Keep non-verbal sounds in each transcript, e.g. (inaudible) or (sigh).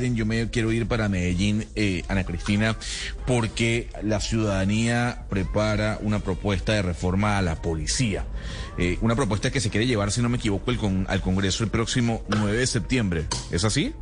Yo me quiero ir para Medellín, eh, Ana Cristina, porque la ciudadanía prepara una propuesta de reforma a la policía. Eh, una propuesta que se quiere llevar, si no me equivoco, el con, al Congreso el próximo 9 de septiembre. ¿Es así?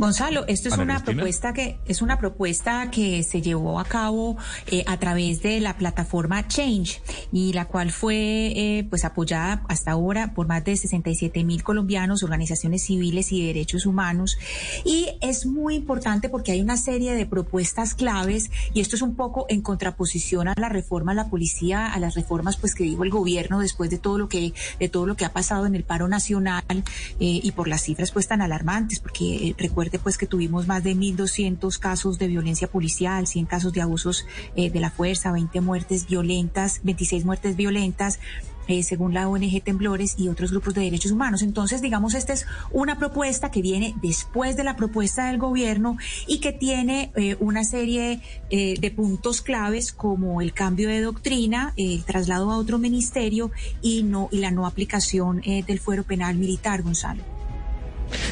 Gonzalo, esto es una propuesta que es una propuesta que se llevó a cabo eh, a través de la plataforma Change y la cual fue eh, pues apoyada hasta ahora por más de 67 mil colombianos, organizaciones civiles y de derechos humanos. Y es muy importante porque hay una serie de propuestas claves y esto es un poco en contraposición a la reforma a la policía, a las reformas pues que dijo el gobierno después de todo lo que de todo lo que ha pasado en el paro nacional eh, y por las cifras pues tan alarmantes porque pues que tuvimos más de 1.200 casos de violencia policial, 100 casos de abusos eh, de la fuerza, 20 muertes violentas, 26 muertes violentas, eh, según la ONG Temblores y otros grupos de derechos humanos. Entonces, digamos, esta es una propuesta que viene después de la propuesta del gobierno y que tiene eh, una serie de puntos claves como el cambio de doctrina, el traslado a otro ministerio y no y la no aplicación del fuero penal militar, Gonzalo.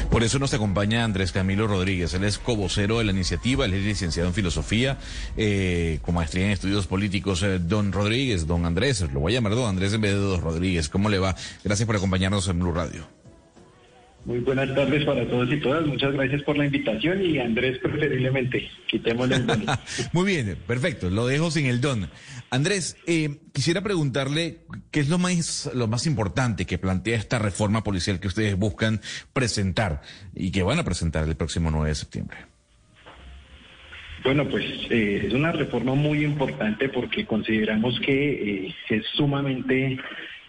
Por eso nos acompaña Andrés Camilo Rodríguez. Él es cobocero de la iniciativa, él es licenciado en filosofía, eh, con maestría en estudios políticos. Eh, don Rodríguez, don Andrés, lo voy a llamar don Andrés en de don Rodríguez. ¿Cómo le va? Gracias por acompañarnos en Blue Radio. Muy buenas tardes para todos y todas. Muchas gracias por la invitación y Andrés preferiblemente. Quitémosle el don. (laughs) Muy bien, perfecto. Lo dejo sin el don. Andrés, eh, quisiera preguntarle qué es lo más, lo más importante que plantea esta reforma policial que ustedes buscan presentar y que van a presentar el próximo 9 de septiembre. Bueno, pues eh, es una reforma muy importante porque consideramos que eh, es sumamente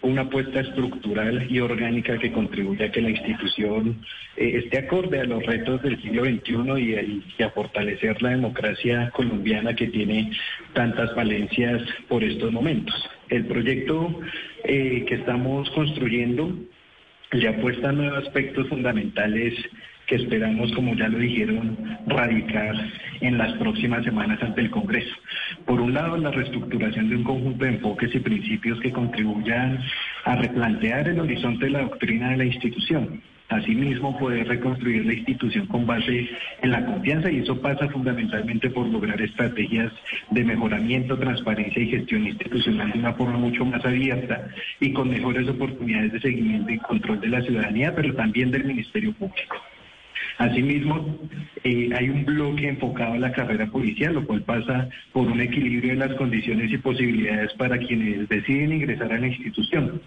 una apuesta estructural y orgánica que contribuya a que la institución eh, esté acorde a los retos del siglo XXI y, a fortalecer la democracia colombiana que tiene tantas valencias por estos momentos. El proyecto eh, que estamos construyendo le apuesta a nuevos aspectos fundamentales que esperamos, como ya lo dijeron, radicar en las próximas semanas ante el Congreso. Por un lado, la reestructuración de un conjunto de enfoques y principios que contribuyan a replantear el horizonte de la doctrina de la institución. Asimismo, poder reconstruir la institución con base en la confianza y eso pasa fundamentalmente por lograr estrategias de mejoramiento, transparencia y gestión institucional de una forma mucho más abierta y con mejores oportunidades de seguimiento y control de la ciudadanía, pero también del Ministerio Público. Asimismo, eh, hay un bloque enfocado a la carrera policial, lo cual pasa por un equilibrio de las condiciones y posibilidades para quienes deciden ingresar a la institución.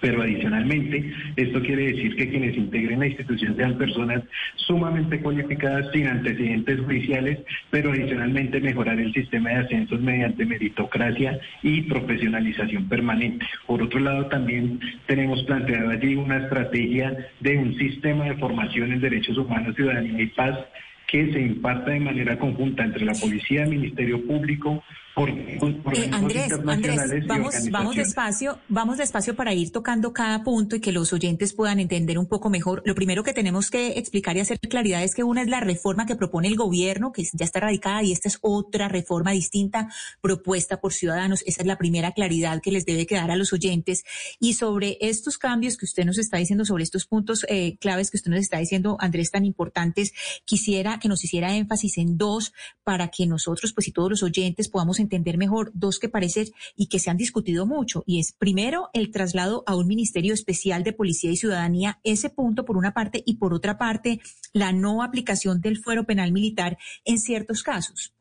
Pero adicionalmente, esto quiere decir que quienes integren la institución sean personas sumamente cualificadas, sin antecedentes judiciales, pero adicionalmente mejorar el sistema de ascensos mediante meritocracia y profesionalización permanente. Por otro lado, también tenemos planteado allí una estrategia de un sistema de formación en derechos humanos, ciudadanía y paz que se imparta de manera conjunta entre la policía, el Ministerio Público, eh, Andrés, Andrés, vamos, vamos despacio, vamos despacio para ir tocando cada punto y que los oyentes puedan entender un poco mejor. Lo primero que tenemos que explicar y hacer claridad es que una es la reforma que propone el gobierno, que ya está radicada, y esta es otra reforma distinta propuesta por ciudadanos. Esa es la primera claridad que les debe quedar a los oyentes. Y sobre estos cambios que usted nos está diciendo, sobre estos puntos eh, claves que usted nos está diciendo, Andrés, tan importantes, quisiera que nos hiciera énfasis en dos para que nosotros, pues y todos los oyentes podamos entender mejor dos que parecen y que se han discutido mucho. Y es primero el traslado a un Ministerio Especial de Policía y Ciudadanía, ese punto por una parte, y por otra parte, la no aplicación del fuero penal militar en ciertos casos.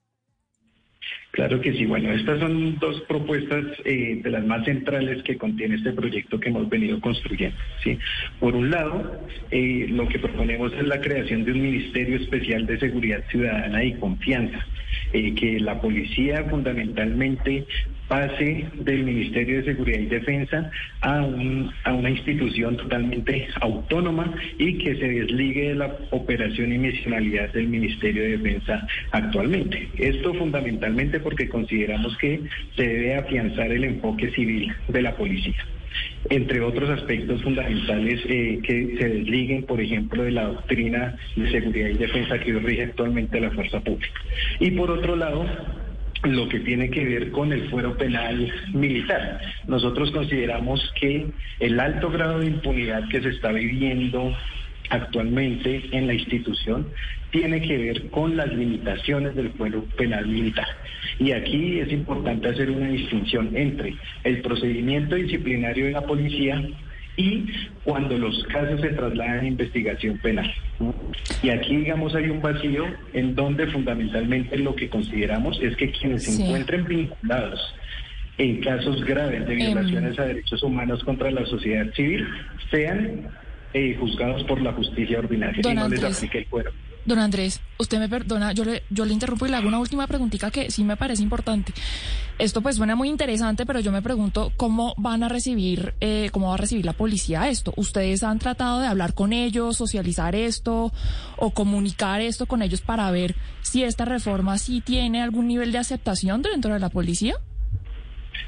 Claro que sí. Bueno, estas son dos propuestas eh, de las más centrales que contiene este proyecto que hemos venido construyendo. ¿sí? Por un lado, eh, lo que proponemos es la creación de un Ministerio Especial de Seguridad Ciudadana y Confianza, eh, que la policía fundamentalmente pase del Ministerio de Seguridad y Defensa a, a una institución totalmente autónoma y que se desligue de la operación y misionalidad del Ministerio de Defensa actualmente. Esto fundamentalmente porque consideramos que se debe afianzar el enfoque civil de la policía entre otros aspectos fundamentales eh, que se desliguen, por ejemplo, de la doctrina de seguridad y defensa que rige actualmente la fuerza pública. Y por otro lado, lo que tiene que ver con el fuero penal militar. Nosotros consideramos que el alto grado de impunidad que se está viviendo actualmente en la institución tiene que ver con las limitaciones del fuero penal militar. Y aquí es importante hacer una distinción entre el procedimiento disciplinario de la policía y cuando los casos se trasladan a investigación penal. Y aquí, digamos, hay un vacío en donde fundamentalmente lo que consideramos es que quienes se encuentren vinculados en casos graves de em. violaciones a derechos humanos contra la sociedad civil sean eh, juzgados por la justicia ordinaria y no les aplique el fuero. Don Andrés, usted me perdona, yo le, yo le interrumpo y le hago una última preguntita que sí me parece importante. Esto pues suena muy interesante, pero yo me pregunto cómo van a recibir, eh, cómo va a recibir la policía esto. ¿Ustedes han tratado de hablar con ellos, socializar esto o comunicar esto con ellos para ver si esta reforma sí tiene algún nivel de aceptación dentro de la policía?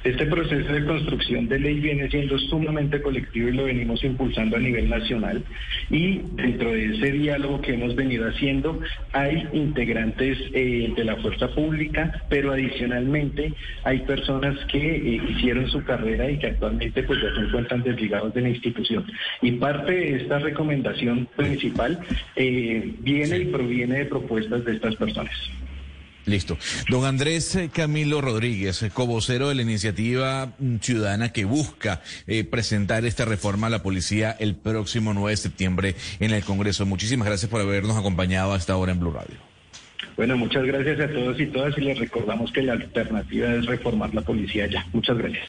Este proceso de construcción de ley viene siendo sumamente colectivo y lo venimos impulsando a nivel nacional y dentro de ese diálogo que hemos venido haciendo hay integrantes eh, de la fuerza pública, pero adicionalmente hay personas que eh, hicieron su carrera y que actualmente pues ya se encuentran desligados de la institución. Y parte de esta recomendación principal eh, viene y proviene de propuestas de estas personas. Listo. Don Andrés eh, Camilo Rodríguez, eh, cobocero de la iniciativa mm, ciudadana que busca eh, presentar esta reforma a la policía el próximo 9 de septiembre en el Congreso. Muchísimas gracias por habernos acompañado hasta ahora en Blue Radio. Bueno, muchas gracias a todos y todas y les recordamos que la alternativa es reformar la policía ya. Muchas gracias.